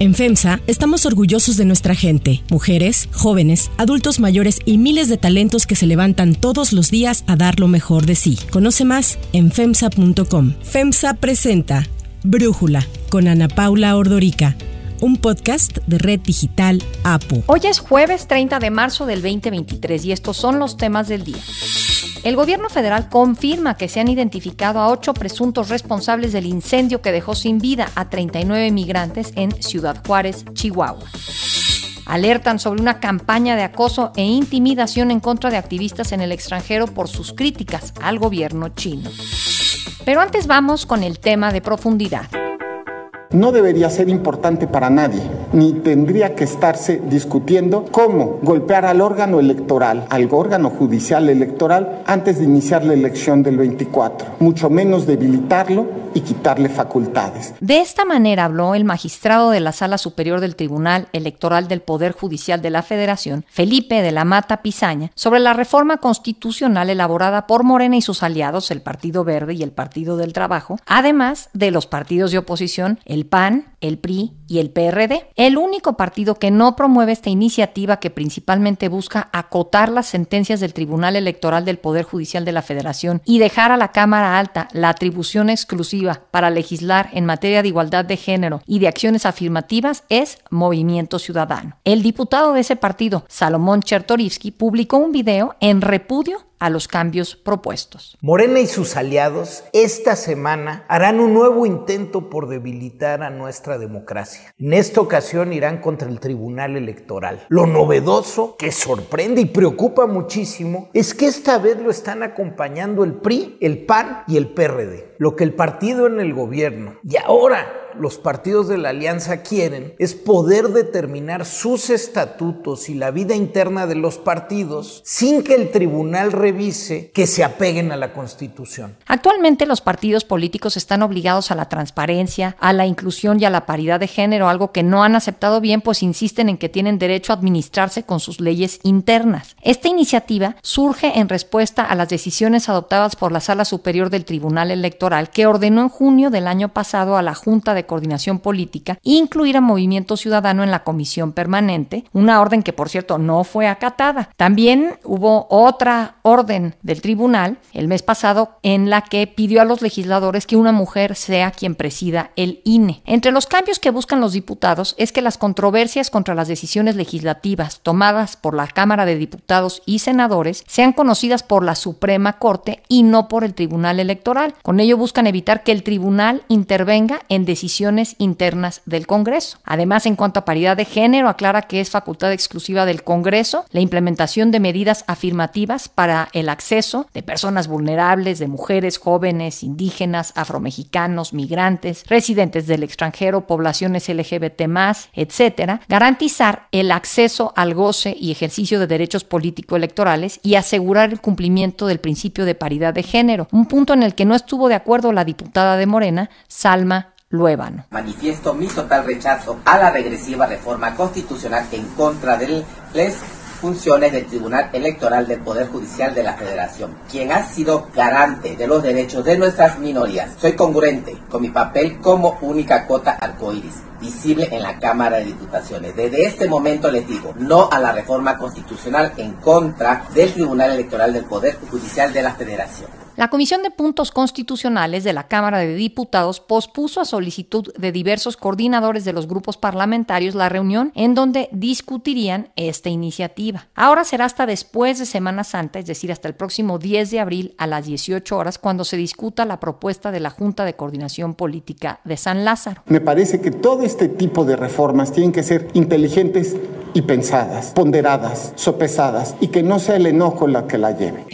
En FEMSA estamos orgullosos de nuestra gente, mujeres, jóvenes, adultos mayores y miles de talentos que se levantan todos los días a dar lo mejor de sí. Conoce más en FEMSA.com. FEMSA presenta Brújula con Ana Paula Ordorica un podcast de Red Digital APO. Hoy es jueves 30 de marzo del 2023 y estos son los temas del día. El gobierno federal confirma que se han identificado a ocho presuntos responsables del incendio que dejó sin vida a 39 migrantes en Ciudad Juárez, Chihuahua. Alertan sobre una campaña de acoso e intimidación en contra de activistas en el extranjero por sus críticas al gobierno chino. Pero antes vamos con el tema de profundidad no debería ser importante para nadie, ni tendría que estarse discutiendo cómo golpear al órgano electoral, al órgano judicial electoral, antes de iniciar la elección del 24, mucho menos debilitarlo y quitarle facultades. De esta manera habló el magistrado de la Sala Superior del Tribunal Electoral del Poder Judicial de la Federación, Felipe de la Mata Pizaña, sobre la reforma constitucional elaborada por Morena y sus aliados, el Partido Verde y el Partido del Trabajo, además de los partidos de oposición, el PAN, el PRI y el PRD. El único partido que no promueve esta iniciativa que principalmente busca acotar las sentencias del Tribunal Electoral del Poder Judicial de la Federación y dejar a la Cámara Alta la atribución exclusiva para legislar en materia de igualdad de género y de acciones afirmativas es Movimiento Ciudadano. El diputado de ese partido, Salomón Chertorivsky, publicó un video en repudio a los cambios propuestos. Morena y sus aliados esta semana harán un nuevo intento por debilitar a nuestra democracia. En esta ocasión irán contra el Tribunal Electoral. Lo novedoso, que sorprende y preocupa muchísimo, es que esta vez lo están acompañando el PRI, el PAN y el PRD. Lo que el partido en el gobierno y ahora los partidos de la alianza quieren es poder determinar sus estatutos y la vida interna de los partidos sin que el tribunal revise que se apeguen a la Constitución. Actualmente los partidos políticos están obligados a la transparencia, a la inclusión y a la paridad de género, algo que no han aceptado bien, pues insisten en que tienen derecho a administrarse con sus leyes internas. Esta iniciativa surge en respuesta a las decisiones adoptadas por la Sala Superior del Tribunal Electoral, que ordenó en junio del año pasado a la Junta de Coordinación Política, incluir a Movimiento Ciudadano en la comisión permanente, una orden que por cierto no fue acatada. También hubo otra orden del tribunal el mes pasado en la que pidió a los legisladores que una mujer sea quien presida el INE. Entre los cambios que buscan los diputados es que las controversias contra las decisiones legislativas tomadas por la Cámara de Diputados y Senadores sean conocidas por la Suprema Corte y no por el Tribunal Electoral. Con ello buscan evitar que el tribunal intervenga en decisiones internas del Congreso. Además, en cuanto a paridad de género, aclara que es facultad exclusiva del Congreso la implementación de medidas afirmativas para el acceso de personas vulnerables, de mujeres, jóvenes, indígenas, afromexicanos, migrantes, residentes del extranjero, poblaciones LGBT+, etcétera, garantizar el acceso al goce y ejercicio de derechos político-electorales y asegurar el cumplimiento del principio de paridad de género, un punto en el que no estuvo de acuerdo la diputada de Morena, Salma Luébano. Manifiesto mi total rechazo a la regresiva reforma constitucional en contra de las funciones del Tribunal Electoral del Poder Judicial de la Federación, quien ha sido garante de los derechos de nuestras minorías. Soy congruente con mi papel como única cuota arcoíris visible en la Cámara de Diputaciones. Desde este momento les digo no a la reforma constitucional en contra del Tribunal Electoral del Poder Judicial de la Federación. La Comisión de Puntos Constitucionales de la Cámara de Diputados pospuso a solicitud de diversos coordinadores de los grupos parlamentarios la reunión en donde discutirían esta iniciativa. Ahora será hasta después de Semana Santa, es decir, hasta el próximo 10 de abril a las 18 horas, cuando se discuta la propuesta de la Junta de Coordinación Política de San Lázaro. Me parece que todo este tipo de reformas tienen que ser inteligentes y pensadas, ponderadas, sopesadas y que no sea el enojo la que la lleve.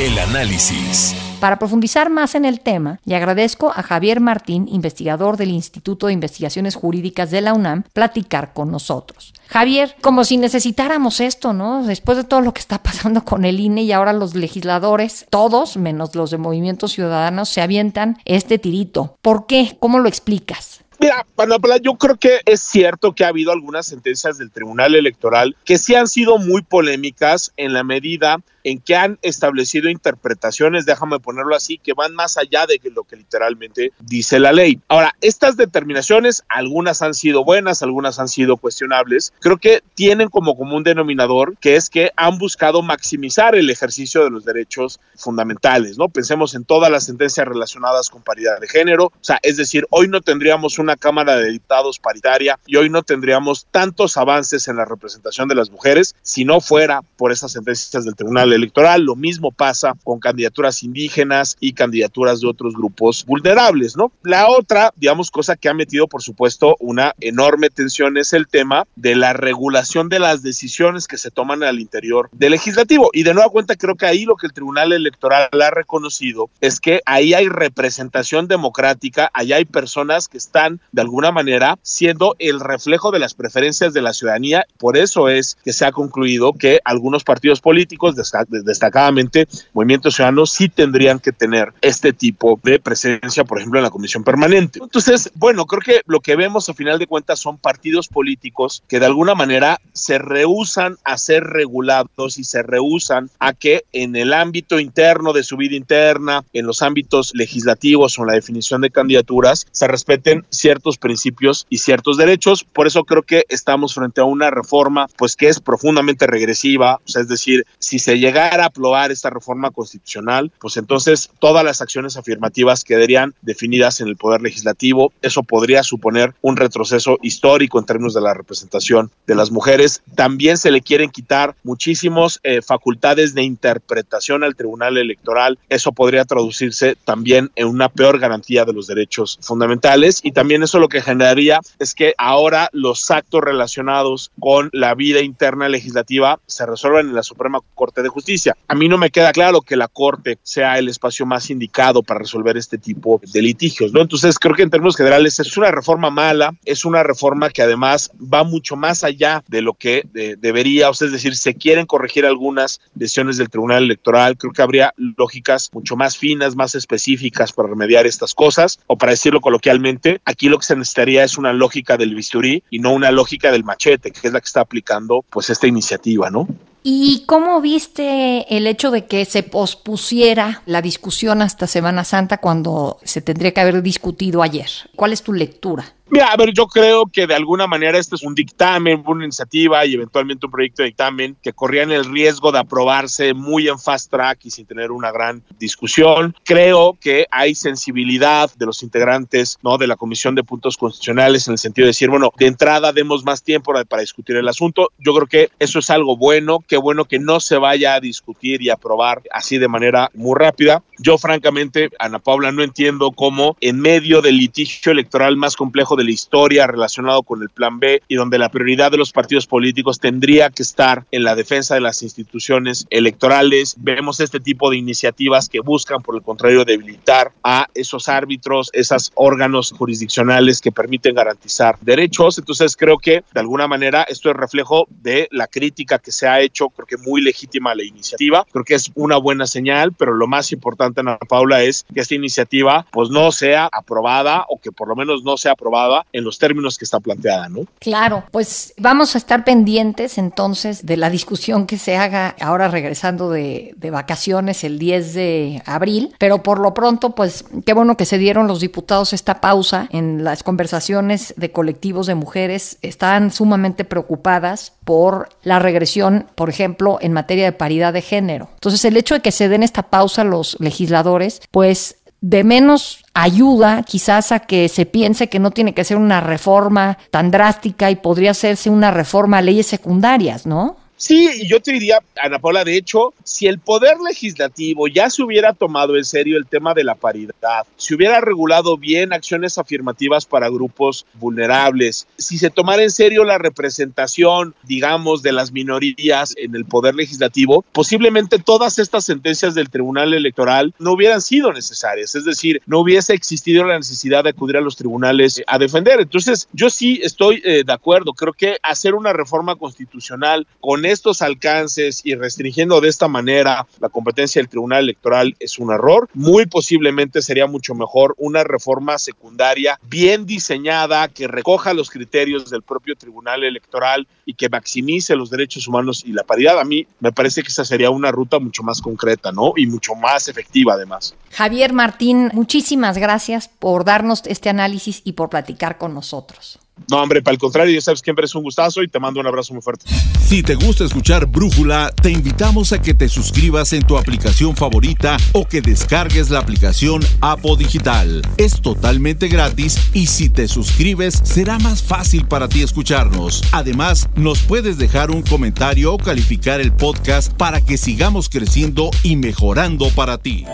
El análisis. Para profundizar más en el tema, le agradezco a Javier Martín, investigador del Instituto de Investigaciones Jurídicas de la UNAM, platicar con nosotros. Javier, como si necesitáramos esto, ¿no? Después de todo lo que está pasando con el INE y ahora los legisladores, todos, menos los de Movimiento Ciudadano, se avientan este tirito. ¿Por qué? ¿Cómo lo explicas? Mira, Panapla, yo creo que es cierto que ha habido algunas sentencias del Tribunal Electoral que sí han sido muy polémicas en la medida en que han establecido interpretaciones, déjame ponerlo así, que van más allá de lo que literalmente dice la ley. Ahora, estas determinaciones, algunas han sido buenas, algunas han sido cuestionables, creo que tienen como común denominador que es que han buscado maximizar el ejercicio de los derechos fundamentales, ¿no? Pensemos en todas las sentencias relacionadas con paridad de género, o sea, es decir, hoy no tendríamos una Cámara de Diputados paritaria y hoy no tendríamos tantos avances en la representación de las mujeres si no fuera por esas sentencias del Tribunal Electoral. Lo mismo pasa con candidaturas indígenas y candidaturas de otros grupos vulnerables, ¿no? La otra, digamos, cosa que ha metido, por supuesto, una enorme tensión es el tema de la regulación de las decisiones que se toman al interior del legislativo. Y de nueva cuenta, creo que ahí lo que el Tribunal Electoral ha reconocido es que ahí hay representación democrática, allá hay personas que están de alguna manera siendo el reflejo de las preferencias de la ciudadanía. Por eso es que se ha concluido que algunos partidos políticos, destacadamente Movimiento Ciudadano, sí tendrían que tener este tipo de presencia, por ejemplo, en la comisión permanente. Entonces, bueno, creo que lo que vemos a final de cuentas son partidos políticos que de alguna manera se rehusan a ser regulados y se rehusan a que en el ámbito interno de su vida interna, en los ámbitos legislativos o en la definición de candidaturas, se respeten ciertos principios y ciertos derechos. Por eso creo que estamos frente a una reforma pues que es profundamente regresiva, o sea, es decir, si se llegara a aprobar esta reforma constitucional, pues entonces todas las acciones afirmativas quedarían definidas en el poder legislativo. Eso podría suponer un retroceso histórico en términos de la representación de las mujeres. También se le quieren quitar muchísimas eh, facultades de interpretación al Tribunal Electoral. Eso podría traducirse también en una peor garantía de los derechos fundamentales y también eso lo que generaría es que ahora los actos relacionados con la vida interna legislativa se resuelvan en la Suprema Corte de Justicia. A mí no me queda claro que la Corte sea el espacio más indicado para resolver este tipo de litigios, ¿no? Entonces creo que en términos generales es una reforma mala, es una reforma que además va mucho más allá de lo que debería, o sea, es decir, se quieren corregir algunas decisiones del Tribunal Electoral, creo que habría lógicas mucho más finas, más específicas para remediar estas cosas, o para decirlo coloquialmente, aquí lo que se necesitaría es una lógica del bisturí y no una lógica del machete, que es la que está aplicando pues esta iniciativa, ¿no? ¿Y cómo viste el hecho de que se pospusiera la discusión hasta Semana Santa cuando se tendría que haber discutido ayer? ¿Cuál es tu lectura? Mira, a ver, yo creo que de alguna manera este es un dictamen, una iniciativa y eventualmente un proyecto de dictamen que corrían el riesgo de aprobarse muy en fast track y sin tener una gran discusión. Creo que hay sensibilidad de los integrantes ¿no? de la Comisión de Puntos Constitucionales en el sentido de decir, bueno, de entrada demos más tiempo para discutir el asunto. Yo creo que eso es algo bueno, qué bueno que no se vaya a discutir y aprobar así de manera muy rápida. Yo francamente, Ana Paula, no entiendo cómo en medio del litigio electoral más complejo de la historia relacionado con el Plan B y donde la prioridad de los partidos políticos tendría que estar en la defensa de las instituciones electorales. Vemos este tipo de iniciativas que buscan, por el contrario, debilitar a esos árbitros, esos órganos jurisdiccionales que permiten garantizar derechos. Entonces creo que de alguna manera esto es reflejo de la crítica que se ha hecho, creo que muy legítima la iniciativa. Creo que es una buena señal, pero lo más importante, Ana Paula, es que esta iniciativa pues no sea aprobada o que por lo menos no sea aprobada en los términos que está planteada, ¿no? Claro, pues vamos a estar pendientes entonces de la discusión que se haga ahora regresando de, de vacaciones el 10 de abril, pero por lo pronto, pues qué bueno que se dieron los diputados esta pausa en las conversaciones de colectivos de mujeres, están sumamente preocupadas por la regresión, por ejemplo, en materia de paridad de género. Entonces, el hecho de que se den esta pausa los legisladores, pues de menos ayuda quizás a que se piense que no tiene que ser una reforma tan drástica y podría hacerse una reforma a leyes secundarias, ¿no? Sí, yo te diría, Ana Paula, de hecho, si el poder legislativo ya se hubiera tomado en serio el tema de la paridad, si hubiera regulado bien acciones afirmativas para grupos vulnerables, si se tomara en serio la representación, digamos, de las minorías en el poder legislativo, posiblemente todas estas sentencias del Tribunal Electoral no hubieran sido necesarias, es decir, no hubiese existido la necesidad de acudir a los tribunales a defender. Entonces, yo sí estoy eh, de acuerdo, creo que hacer una reforma constitucional con estos alcances y restringiendo de esta manera la competencia del Tribunal Electoral es un error. Muy posiblemente sería mucho mejor una reforma secundaria bien diseñada que recoja los criterios del propio Tribunal Electoral y que maximice los derechos humanos y la paridad. A mí me parece que esa sería una ruta mucho más concreta, ¿no? Y mucho más efectiva además. Javier Martín, muchísimas gracias por darnos este análisis y por platicar con nosotros. No, hombre, para el contrario, ya sabes que siempre es un gustazo y te mando un abrazo muy fuerte. Si te gusta escuchar Brújula, te invitamos a que te suscribas en tu aplicación favorita o que descargues la aplicación Apo Digital. Es totalmente gratis y si te suscribes será más fácil para ti escucharnos. Además, nos puedes dejar un comentario o calificar el podcast para que sigamos creciendo y mejorando para ti.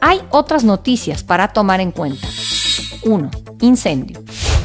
Hay otras noticias para tomar en cuenta. 1. Incendio.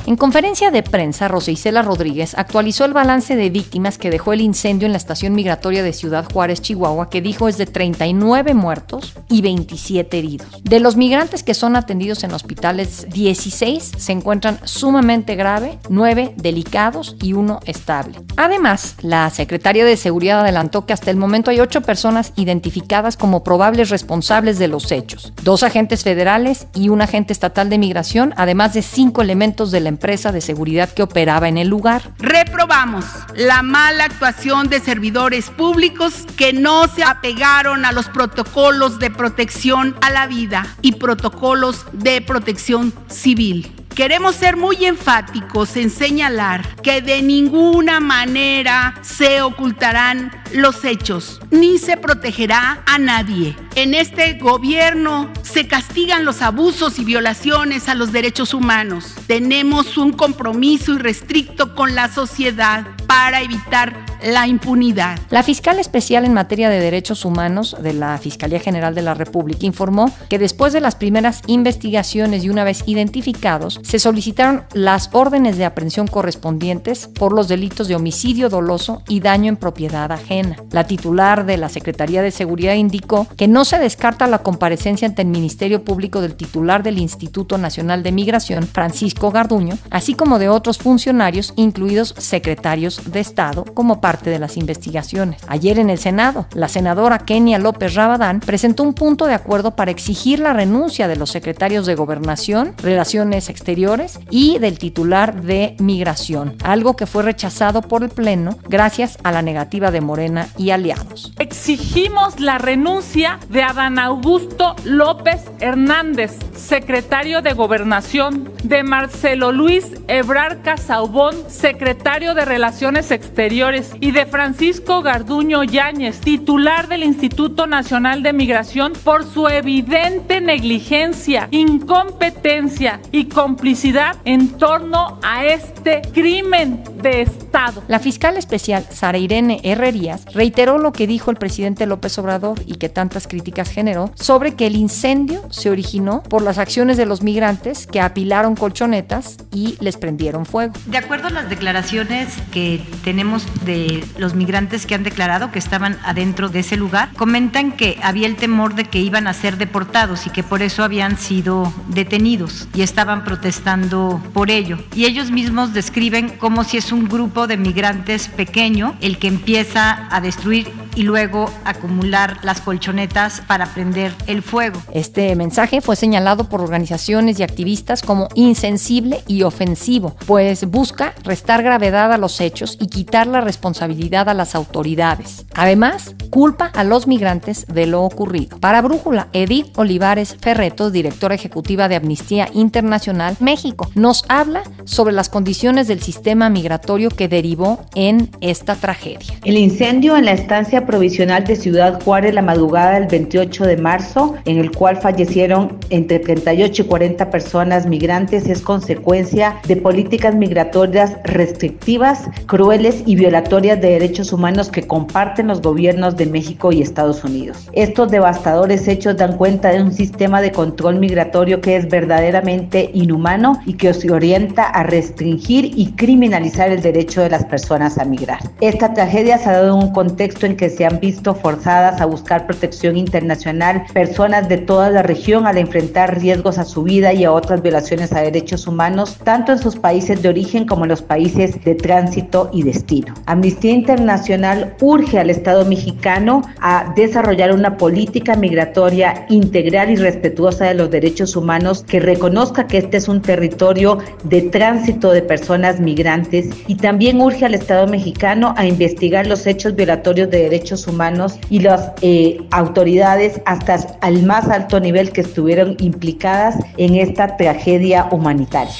En conferencia de prensa, Rosa Isela Rodríguez actualizó el balance de víctimas que dejó el incendio en la estación migratoria de Ciudad Juárez, Chihuahua, que dijo es de 39 muertos y 27 heridos. De los migrantes que son atendidos en hospitales, 16 se encuentran sumamente grave, 9 delicados y 1 estable. Además, la secretaria de Seguridad adelantó que hasta el momento hay 8 personas identificadas como probables responsables de los hechos, dos agentes federales y un agente estatal de migración, además de 5 elementos de la empresa de seguridad que operaba en el lugar. Reprobamos la mala actuación de servidores públicos que no se apegaron a los protocolos de protección a la vida y protocolos de protección civil. Queremos ser muy enfáticos en señalar que de ninguna manera se ocultarán los hechos, ni se protegerá a nadie. En este gobierno se castigan los abusos y violaciones a los derechos humanos. Tenemos un compromiso irrestricto con la sociedad para evitar la impunidad. La fiscal especial en materia de derechos humanos de la Fiscalía General de la República informó que después de las primeras investigaciones y una vez identificados, se solicitaron las órdenes de aprehensión correspondientes por los delitos de homicidio doloso y daño en propiedad ajena. La titular de la Secretaría de Seguridad indicó que no se descarta la comparecencia ante el Ministerio Público del titular del Instituto Nacional de Migración, Francisco Garduño, así como de otros funcionarios, incluidos secretarios de Estado, como parte de las investigaciones. Ayer en el Senado, la senadora Kenia López Rabadán presentó un punto de acuerdo para exigir la renuncia de los secretarios de Gobernación, Relaciones Exteriores y del titular de Migración, algo que fue rechazado por el Pleno gracias a la negativa de Morena y aliados. Exigimos la renuncia de Adán Augusto López Hernández, secretario de Gobernación, de Marcelo Luis Ebrar Casaubón, secretario de Relaciones Exteriores, y de Francisco Garduño Yáñez, titular del Instituto Nacional de Migración, por su evidente negligencia, incompetencia y complicidad en torno a este crimen de Estado. La fiscal especial Sara Irene Herrerías reiteró lo que dijo el presidente López Obrador y que tantas críticas generó sobre que el incendio se originó por las acciones de los migrantes que apilaron colchonetas y les prendieron fuego. De acuerdo a las declaraciones que tenemos de los migrantes que han declarado que estaban adentro de ese lugar, comentan que había el temor de que iban a ser deportados y que por eso habían sido detenidos y estaban protestando por ello. Y ellos mismos describen como si es un grupo de migrantes pequeño el que empieza a destruir y luego acumular las colchonetas para prender el fuego. Este mensaje fue señalado por organizaciones y activistas como insensible y ofensivo, pues busca restar gravedad a los hechos y quitar la responsabilidad a las autoridades. Además, culpa a los migrantes de lo ocurrido. Para Brújula, Edith Olivares Ferreto, directora ejecutiva de Amnistía Internacional México, nos habla sobre las condiciones del sistema migratorio que derivó en esta tragedia. El incendio en la estancia provisional de Ciudad Juárez la madrugada del 28 de marzo, en el cual fallecieron entre 38 y 40 personas migrantes, es consecuencia de políticas migratorias restrictivas, crueles y violatorias de derechos humanos que comparten los gobiernos de México y Estados Unidos. Estos devastadores hechos dan cuenta de un sistema de control migratorio que es verdaderamente inhumano y que se orienta a restringir y criminalizar el derecho de las personas a migrar. Esta tragedia se ha dado en un contexto en que que se han visto forzadas a buscar protección internacional, personas de toda la región al enfrentar riesgos a su vida y a otras violaciones a derechos humanos, tanto en sus países de origen como en los países de tránsito y destino. Amnistía Internacional urge al Estado mexicano a desarrollar una política migratoria integral y respetuosa de los derechos humanos que reconozca que este es un territorio de tránsito de personas migrantes y también urge al Estado mexicano a investigar los hechos violatorios de derechos humanos y las eh, autoridades hasta al más alto nivel que estuvieron implicadas en esta tragedia humanitaria.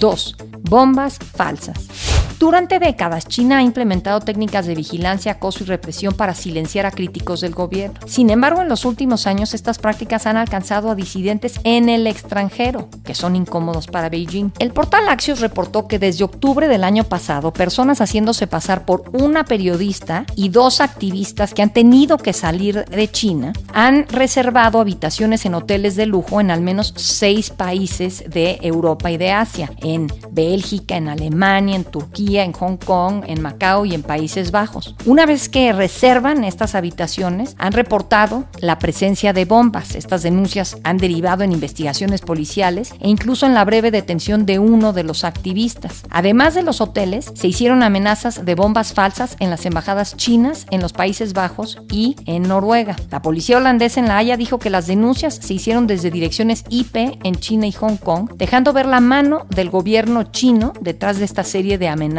2. Bombas falsas. Durante décadas, China ha implementado técnicas de vigilancia, acoso y represión para silenciar a críticos del gobierno. Sin embargo, en los últimos años estas prácticas han alcanzado a disidentes en el extranjero, que son incómodos para Beijing. El portal Axios reportó que desde octubre del año pasado, personas haciéndose pasar por una periodista y dos activistas que han tenido que salir de China han reservado habitaciones en hoteles de lujo en al menos seis países de Europa y de Asia, en Bélgica, en Alemania, en Turquía, en Hong Kong, en Macao y en Países Bajos. Una vez que reservan estas habitaciones, han reportado la presencia de bombas. Estas denuncias han derivado en investigaciones policiales e incluso en la breve detención de uno de los activistas. Además de los hoteles, se hicieron amenazas de bombas falsas en las embajadas chinas, en los Países Bajos y en Noruega. La policía holandesa en La Haya dijo que las denuncias se hicieron desde direcciones IP en China y Hong Kong, dejando ver la mano del gobierno chino detrás de esta serie de amenazas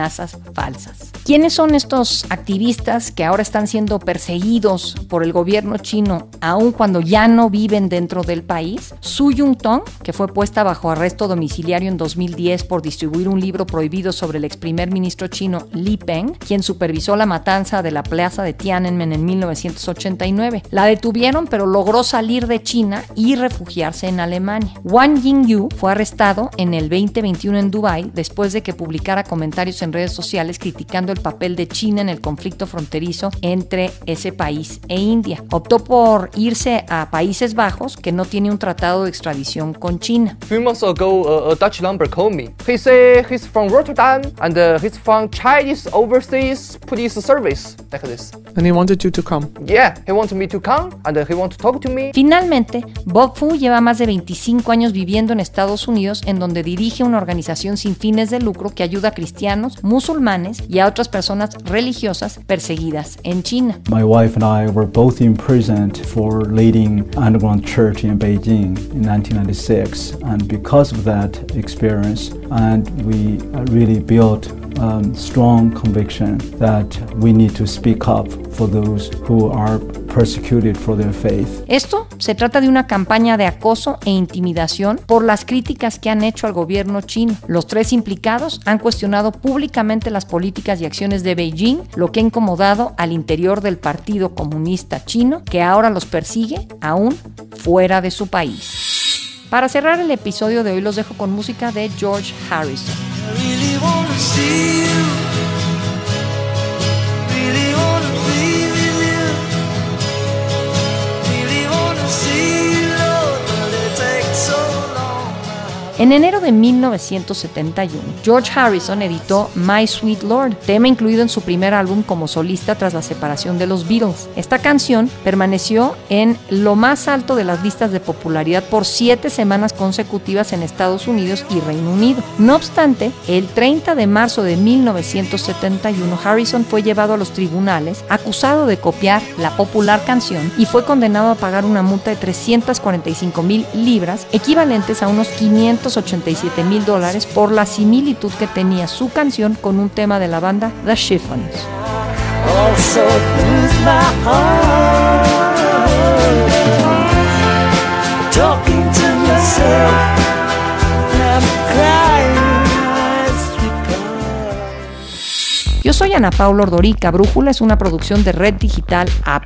falsas. ¿Quiénes son estos activistas que ahora están siendo perseguidos por el gobierno chino, aun cuando ya no viven dentro del país? Su Yun-tong, que fue puesta bajo arresto domiciliario en 2010 por distribuir un libro prohibido sobre el ex primer ministro chino Li Peng, quien supervisó la matanza de la plaza de Tiananmen en 1989. La detuvieron, pero logró salir de China y refugiarse en Alemania. Wang Yingyu fue arrestado en el 2021 en Dubái después de que publicara comentarios en redes sociales criticando el papel de China en el conflicto fronterizo entre ese país e India. Optó por irse a Países Bajos, que no tiene un tratado de extradición con China. Few months ago, a Dutch number called me. He said he's from Rotterdam and uh, he's from Chinese Overseas Police Service, like this. And he wanted you to come. Yeah, he wanted me to come and uh, he wanted to talk to me. Finalmente, Bob Fu lleva más de 25 años viviendo en Estados Unidos, en donde dirige una organización sin fines de lucro que ayuda a cristianos, musulmanes y a otras personas religiosas perseguidas en China. My wife and I were both imprisoned for leading underground church in Beijing in 1996 and because of that experience and we really built um, strong conviction that we need to speak up for those who are persecuted for their faith. Esto se trata de una campaña de acoso e intimidación por las críticas que han hecho al gobierno chino. Los tres implicados han cuestionado públicamente las políticas y acciones de Beijing, lo que ha incomodado al interior del Partido Comunista Chino, que ahora los persigue aún fuera de su país. Para cerrar el episodio de hoy los dejo con música de George Harrison. really wanna see you. En enero de 1971, George Harrison editó My Sweet Lord, tema incluido en su primer álbum como solista tras la separación de los Beatles. Esta canción permaneció en lo más alto de las listas de popularidad por siete semanas consecutivas en Estados Unidos y Reino Unido. No obstante, el 30 de marzo de 1971, Harrison fue llevado a los tribunales acusado de copiar la popular canción y fue condenado a pagar una multa de 345 mil libras, equivalentes a unos 500 87 mil dólares por la similitud que tenía su canción con un tema de la banda The Chiffons. Yo soy Ana Paula Ordorica. Brújula es una producción de Red Digital App.